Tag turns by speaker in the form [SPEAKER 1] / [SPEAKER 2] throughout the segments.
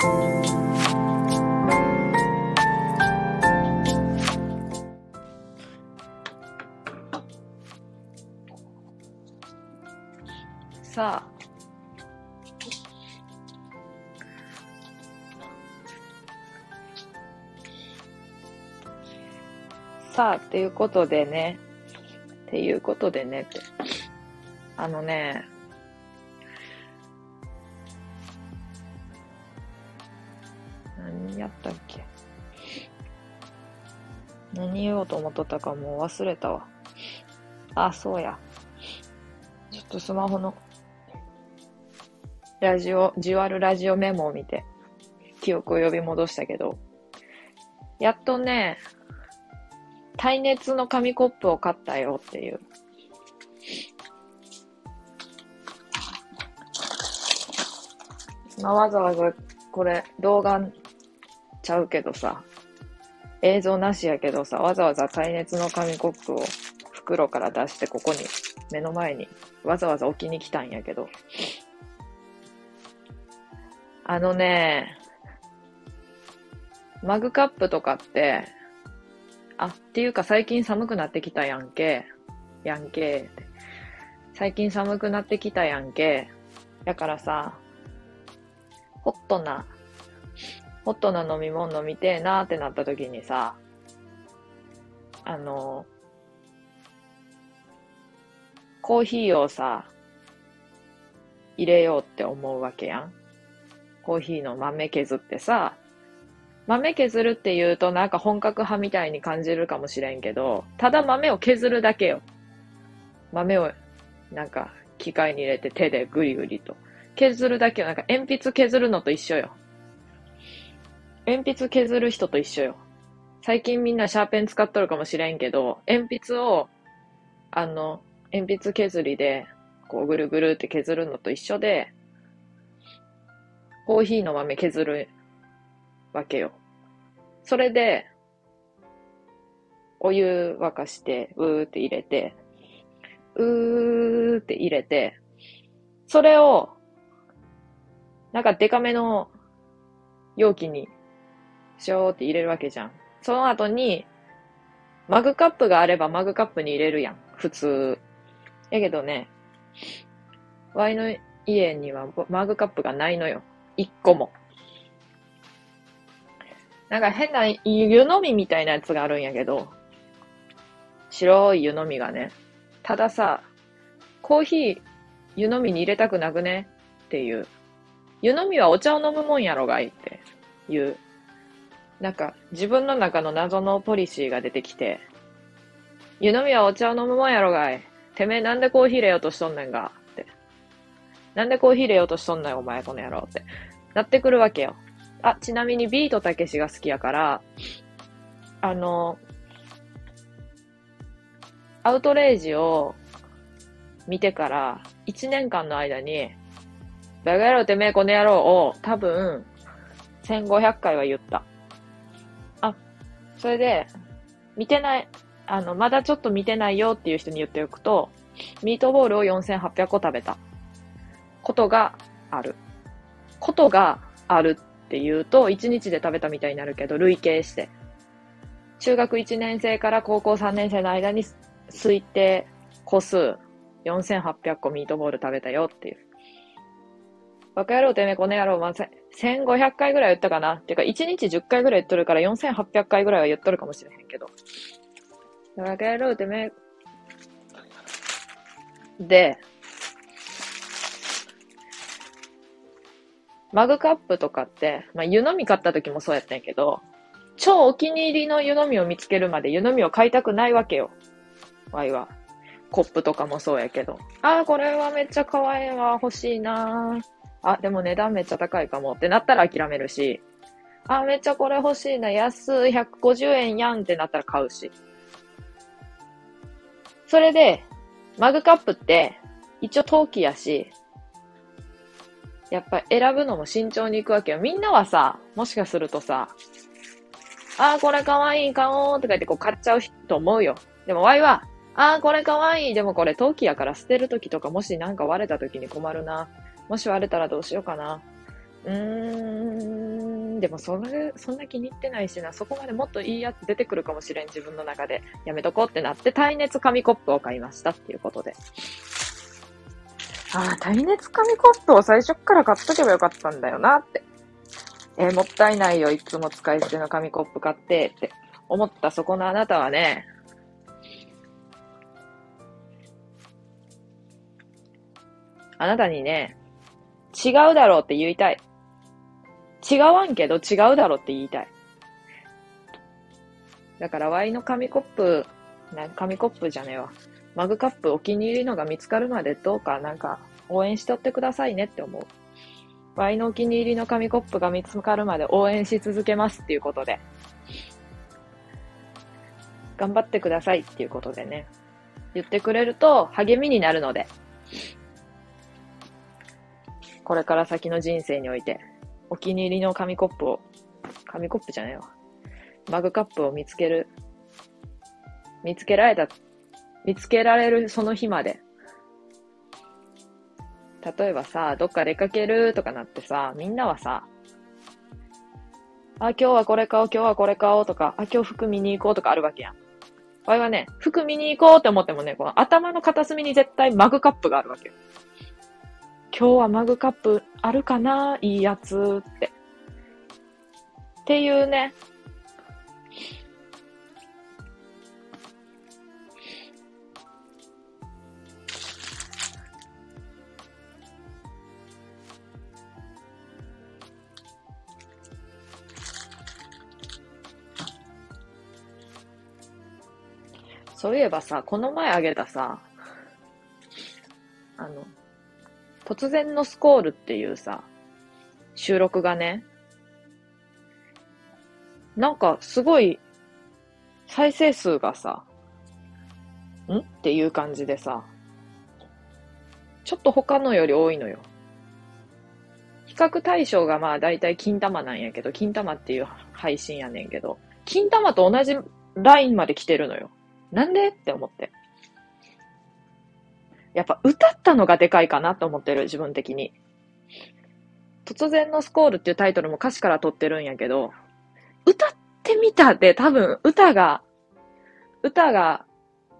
[SPEAKER 1] さあ。さあ、っていうことでね、っていうことでねって。あのね、何言おうと思っとったかもう忘れたわ。あ、そうや。ちょっとスマホのラジオ、じわるラジオメモを見て、記憶を呼び戻したけど、やっとね、耐熱の紙コップを買ったよっていう。まあ、わざわざこれ動画ちゃうけどさ、映像なしやけどさ、わざわざ耐熱の紙コップを袋から出してここに、目の前にわざわざ置きに来たんやけど、あのね、マグカップとかって、あ、っていうか最近寒くなってきたやんけ。やんけ。最近寒くなってきたやんけ。だからさ、ホットな、ホットな飲み物飲みてえなーってなった時にさ、あの、コーヒーをさ、入れようって思うわけやん。コーヒーの豆削ってさ、豆削るって言うとなんか本格派みたいに感じるかもしれんけど、ただ豆を削るだけよ。豆をなんか機械に入れて手でグリグリと。削るだけよ。なんか鉛筆削るのと一緒よ。鉛筆削る人と一緒よ。最近みんなシャーペン使っとるかもしれんけど、鉛筆を、あの、鉛筆削りで、こうぐるぐるって削るのと一緒で、コーヒーの豆削るわけよ。それで、お湯沸かして、うーって入れて、うーって入れて、それを、なんかデカめの容器に、しょーって入れるわけじゃん。その後に、マグカップがあればマグカップに入れるやん。普通。やけどね、ワイの家にはマグカップがないのよ。一個も。なんか変な湯飲みみたいなやつがあるんやけど、白い湯飲みがね。たださ、コーヒー湯飲みに入れたくなくね？っていう。湯飲みはお茶を飲むもんやろがいっていう。なんか自分の中の謎のポリシーが出てきて、湯飲みはお茶を飲むもんやろがい。てめえなんでコーヒー入れようとしとんねんが。って。なんでコーヒー入れようとしとんねんお前この野郎って。なってくるわけよ。あ、ちなみにビートたけしが好きやから、あの、アウトレイジを見てから1年間の間に、バカ野郎てめえこの野郎を多分1500回は言った。それで、見てない、あの、まだちょっと見てないよっていう人に言っておくと、ミートボールを4800個食べたことがある。ことがあるっていうと、1日で食べたみたいになるけど、累計して。中学1年生から高校3年生の間に推定個数4800個ミートボール食べたよっていう。バカ野郎てめえこの野郎、まあ、1500回ぐらい言ったかなてか、1日10回ぐらい言っとるから4800回ぐらいは言っとるかもしれへんけど。バカ野郎てめえ。で、マグカップとかって、まあ、湯飲み買った時もそうやったんやけど、超お気に入りの湯飲みを見つけるまで湯飲みを買いたくないわけよ。わいは。コップとかもそうやけど。ああ、これはめっちゃ可愛いわ。欲しいなあ、でも値段めっちゃ高いかもってなったら諦めるし。あ、めっちゃこれ欲しいな。安い150円やんってなったら買うし。それで、マグカップって、一応陶器やし、やっぱ選ぶのも慎重に行くわけよ。みんなはさ、もしかするとさ、あーこれかわいい、買おうとか言ってこう買っちゃうと思うよ。でもワイは、あーこれかわいい、でもこれ陶器やから捨てるときとかもしなんか割れたときに困るな。もし割れたらどうしようかな。うーん、でもそれ、そんな気に入ってないしな、そこまでもっといいやつ出てくるかもしれん、自分の中で。やめとこうってなって、耐熱紙コップを買いましたっていうことで。ああ、耐熱紙コップを最初から買っとけばよかったんだよなって。えー、もったいないよ、いつも使い捨ての紙コップ買ってって思ったそこのあなたはね、あなたにね、違うだろうって言いたい。違わんけど違うだろうって言いたい。だから、ワイの紙コップ、な紙コップじゃねえわ。マグカップお気に入りのが見つかるまでどうかなんか応援しとってくださいねって思う。ワイのお気に入りの紙コップが見つかるまで応援し続けますっていうことで。頑張ってくださいっていうことでね。言ってくれると励みになるので。これから先の人生においてお気に入りの紙コップを、紙コップじゃないわ。マグカップを見つける、見つけられた、見つけられるその日まで。例えばさ、どっか出かけるとかなってさ、みんなはさ、あ、今日はこれ買おう、今日はこれ買おうとか、あ、今日服見に行こうとかあるわけやん。これはね、服見に行こうって思ってもね、この頭の片隅に絶対マグカップがあるわけよ。今日はマグカップあるかないいやつって。っていうね。そういえばさ、この前あげたさ、突然のスコールっていうさ、収録がね、なんかすごい再生数がさ、ん？っていう感じでさ、ちょっと他のより多いのよ。比較対象がまあ大体金玉なんやけど、金玉っていう配信やねんけど、金玉と同じラインまで来てるのよ。なんで？って思って。やっぱ歌ったのがでかいかなと思ってる、自分的に。突然のスコールっていうタイトルも歌詞から取ってるんやけど、歌ってみたって多分歌が、歌が、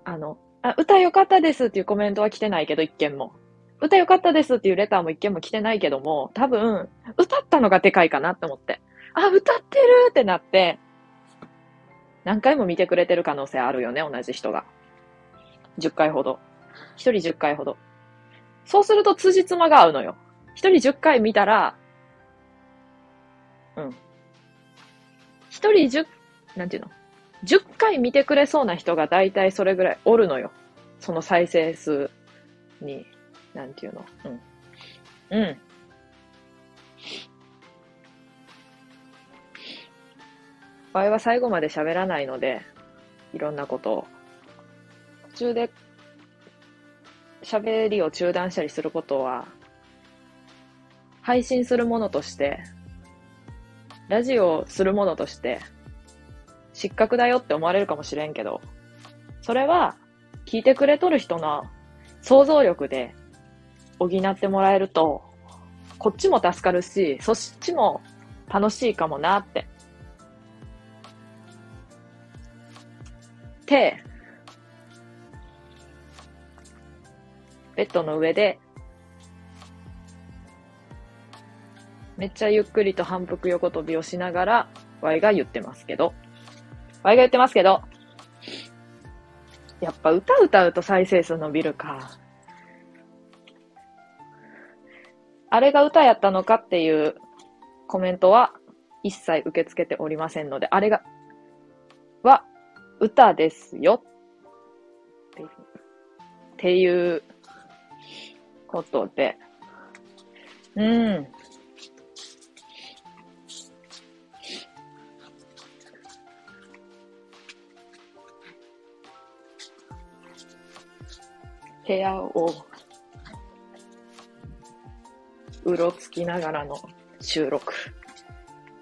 [SPEAKER 1] あの、あ、歌良かったですっていうコメントは来てないけど、一件も。歌良かったですっていうレターも一件も来てないけども、多分、歌ったのがでかいかなって思って。あ、歌ってるってなって、何回も見てくれてる可能性あるよね、同じ人が。10回ほど。一人10回ほど。そうすると辻褄が合うのよ。一人10回見たら、うん。一人10、なんていうの ?10 回見てくれそうな人が大体それぐらいおるのよ。その再生数に、なんていうの？うん。うん。場合は最後まで喋らないので、いろんなことを。途中で喋りを中断したりすることは、配信するものとして、ラジオするものとして、失格だよって思われるかもしれんけど、それは、聞いてくれとる人の想像力で補ってもらえると、こっちも助かるし、そっちも楽しいかもなって。て、ベッドの上で、めっちゃゆっくりと反復横跳びをしながら、ワイが言ってますけど、ワイが言ってますけど、やっぱ歌歌うと再生数伸びるか。あれが歌やったのかっていうコメントは一切受け付けておりませんので、あれが、は歌ですよっていうことで、うん。部屋をうろつきながらの収録。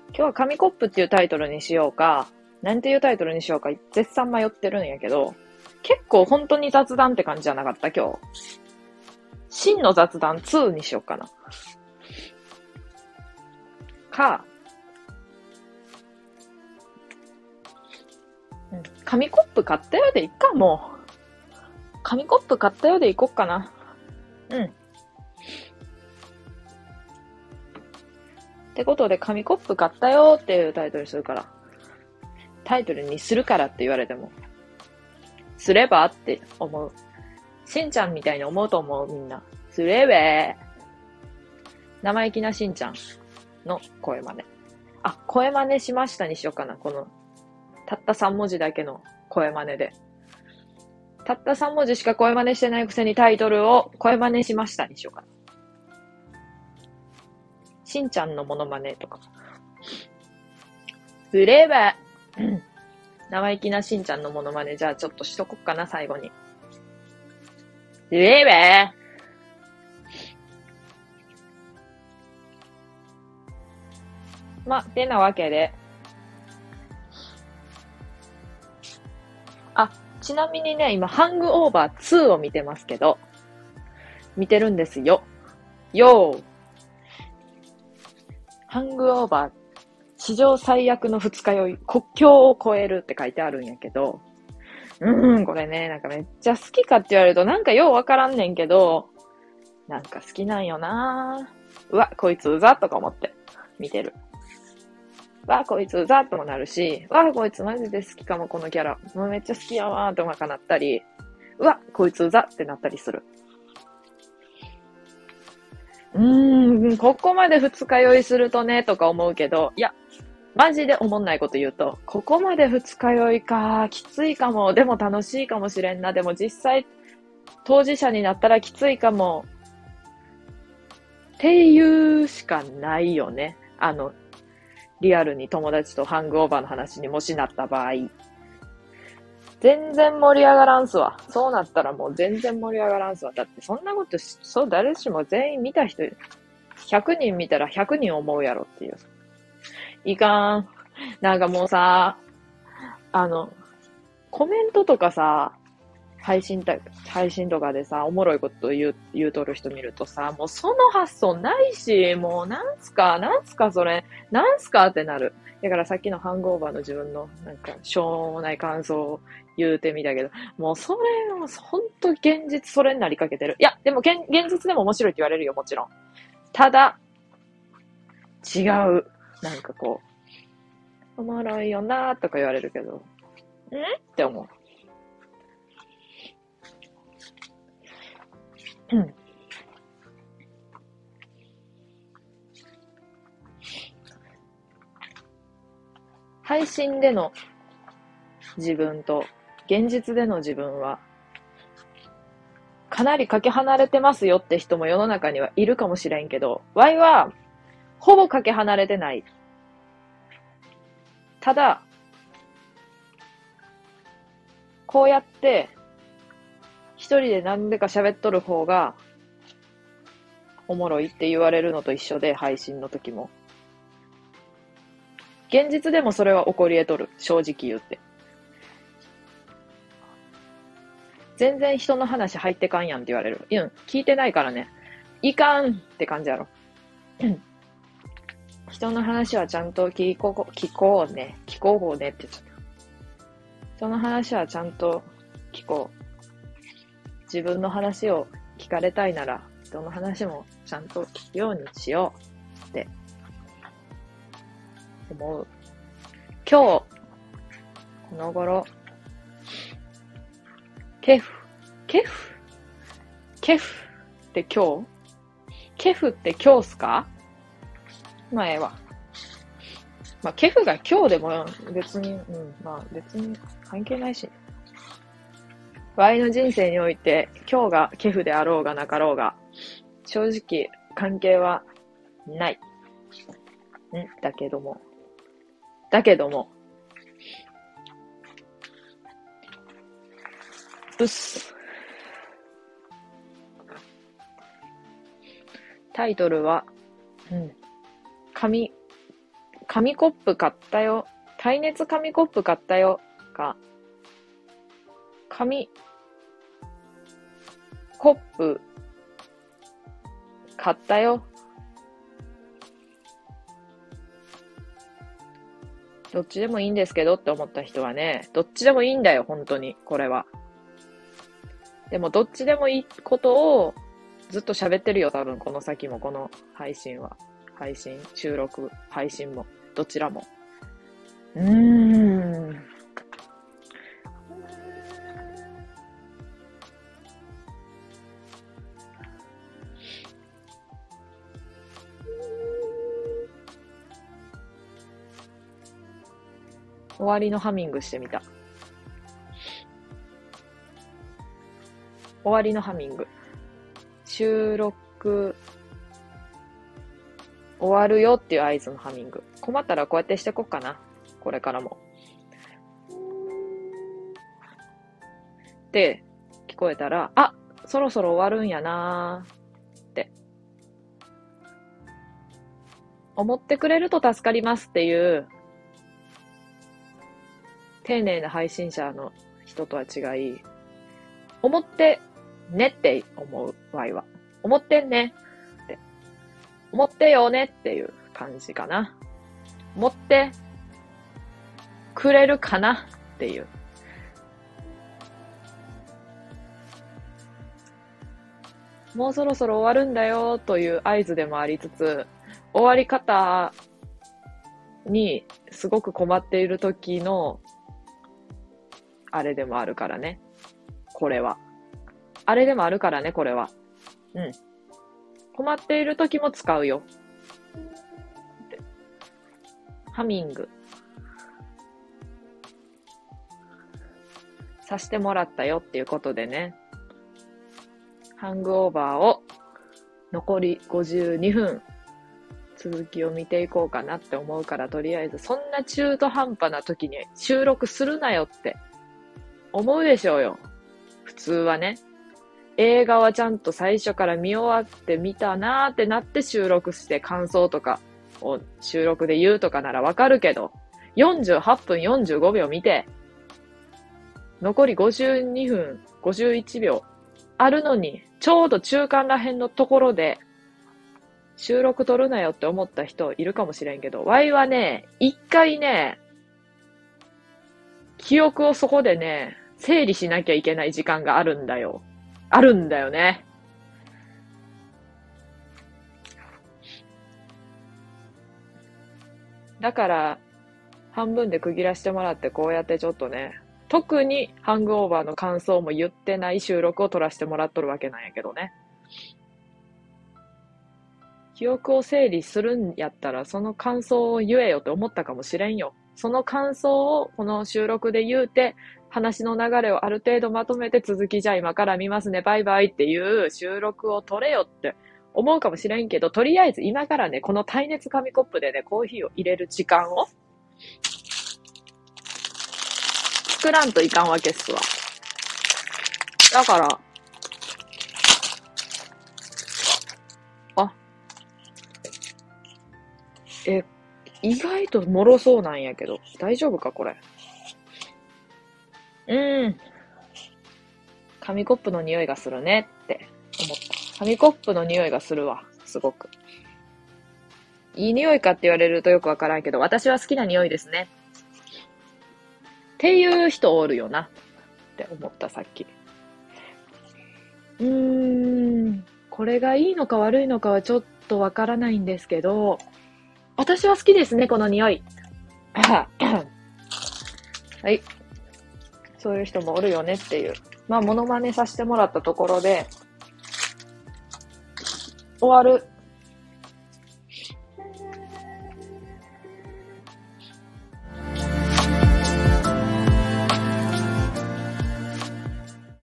[SPEAKER 1] 今日は紙コップっていうタイトルにしようか、なんていうタイトルにしようか絶賛迷ってるんやけど、結構本当に雑談って感じじゃなかった今日。真の雑談2にしようかな。か、うん、紙コップ買ったようでいっか、もう。紙コップ買ったようでいこっかな。うん。ってことで、紙コップ買ったよっていうタイトルするから。タイトルにするからって言われても。すればって思う。しんちゃんみたいに思うと思う、みんな。すれべ生意気なしんちゃんの声真似。あ、声真似しましたにしようかな。この、たった3文字だけの声真似で。たった3文字しか声真似してないくせにタイトルを声真似しましたにしようかな。しんちゃんのモノマネとか。すれば、生意気なしんちゃんのモノマネ、じゃあちょっとしとこっかな、最後に。すれば、まてなわけで。あ、ちなみにね、今、ハングオーバー2を見てますけど、見てるんですよ。よー。ハングオーバー、史上最悪の二日酔い、国境を越えるって書いてあるんやけど、うん、これね、なんかめっちゃ好きかって言われるとなんかようわからんねんけど、なんか好きなんよなうわ、こいつうざとか思って見てる。わ、こいつうざともなるし、わ、こいつマジで好きかも、このキャラ。もうめっちゃ好きやわーってかなったり、うわ、こいつうざってなったりする。うーん、ここまで二日酔いするとね、とか思うけど、いや、マジで思んないこと言うと、ここまで二日酔いか、きついかも、でも楽しいかもしれんな、でも実際、当事者になったらきついかも、っていうしかないよね。あの、リアルに友達とハングオーバーの話にもしなった場合。全然盛り上がらんすわ。そうなったらもう全然盛り上がらんすわ。だってそんなことそう誰しも全員見た人、100人見たら100人思うやろっていう。いかん。なんかもうさ、あの、コメントとかさ、配信た、配信とかでさ、おもろいこと言う、言うとる人見るとさ、もうその発想ないし、もうなんすか、なんすかそれ、なんすかってなる。だからさっきのハングオーバーの自分の、なんか、しょうもない感想を言うてみたけど、もうそれ、ほんと現実それになりかけてる。いや、でも現実でも面白いって言われるよ、もちろん。ただ、違う。なんかこう、おもろいよなーとか言われるけど、んって思う。うん。配信での自分と現実での自分はかなりかけ離れてますよって人も世の中にはいるかもしれんけど、Y はほぼかけ離れてない。ただ、こうやって一人で何でか喋っとる方が、おもろいって言われるのと一緒で、配信の時も。現実でもそれは起こり得とる。正直言って。全然人の話入ってかんやんって言われる。うん、聞いてないからね。いかんって感じやろ。人の話はちゃんと聞こう、聞こうね。聞こうねって言っちゃった。人の話はちゃんと聞こう。自分の話を聞かれたいなら、人の話もちゃんと聞くようにしようって思う。今日、この頃、ケフ、ケフ、ケフって今日？ケフって今日っすか？まあええわ。まあケフが今日でも別に、うん、まあ別に関係ないし。ワイの人生において、今日がケフであろうがなかろうが、正直関係はない。んだけども。だけども。うっす。タイトルは、うん。紙、紙コップ買ったよ。耐熱紙コップ買ったよ。か、紙コップ、買ったよ。どっちでもいいんですけどって思った人はね、どっちでもいいんだよ、本当に、これは。でも、どっちでもいいことをずっと喋ってるよ、多分、この先も、この配信は。配信、収録、配信も、どちらも。うーん。終わりのハミングしてみた。終わりのハミング。収録、終わるよっていう合図のハミング。困ったらこうやってしてこっかな。これからも。で、聞こえたら、あ、そろそろ終わるんやなーって。思ってくれると助かりますっていう丁寧な配信者の人とは違い、思ってねって思う場合は。思ってんねって。思ってよねっていう感じかな。思ってくれるかなっていう。もうそろそろ終わるんだよという合図でもありつつ、終わり方にすごく困っている時のあれでもあるからね。これは。あれでもあるからね、これは。うん。困っている時も使うよ。ハミング。さしてもらったよっていうことでね。ハングオーバーを残り52分続きを見ていこうかなって思うからとりあえずそんな中途半端な時に収録するなよって思うでしょうよ。普通はね。映画はちゃんと最初から見終わって見たなーってなって収録して感想とかを収録で言うとかならわかるけど、48分45秒見て、残り52分51秒あるのに、ちょうど中間ら辺のところで、収録撮るなよって思った人いるかもしれんけど、ワイはね、一回ね、記憶をそこでね、整理しなきゃいけない時間があるんだよ。あるんだよね。だから、半分で区切らしてもらって、こうやってちょっとね、特にハングオーバーの感想も言ってない収録を撮らせてもらっとるわけなんやけどね。記憶を整理するんやったら、その感想を言えよって思ったかもしれんよ。その感想をこの収録で言うて、話の流れをある程度まとめて続きじゃ今から見ますね、バイバイっていう収録を取れよって思うかもしれんけど、とりあえず今からね、この耐熱紙コップでね、コーヒーを入れる時間を作らんといかんわけっすわ。だから、あ、え、意外と脆そうなんやけど、大丈夫かこれ？うん。紙コップの匂いがするねって思った。紙コップの匂いがするわ。すごく。いい匂いかって言われるとよくわからんけど、私は好きな匂いですね。っていう人おるよな。って思ったさっき。うーん。これがいいのか悪いのかはちょっとわからないんですけど、私は好きですね、この匂い。はい。そういう人もおるよねっていう。まあ、モノマネさせてもらったところで、終わる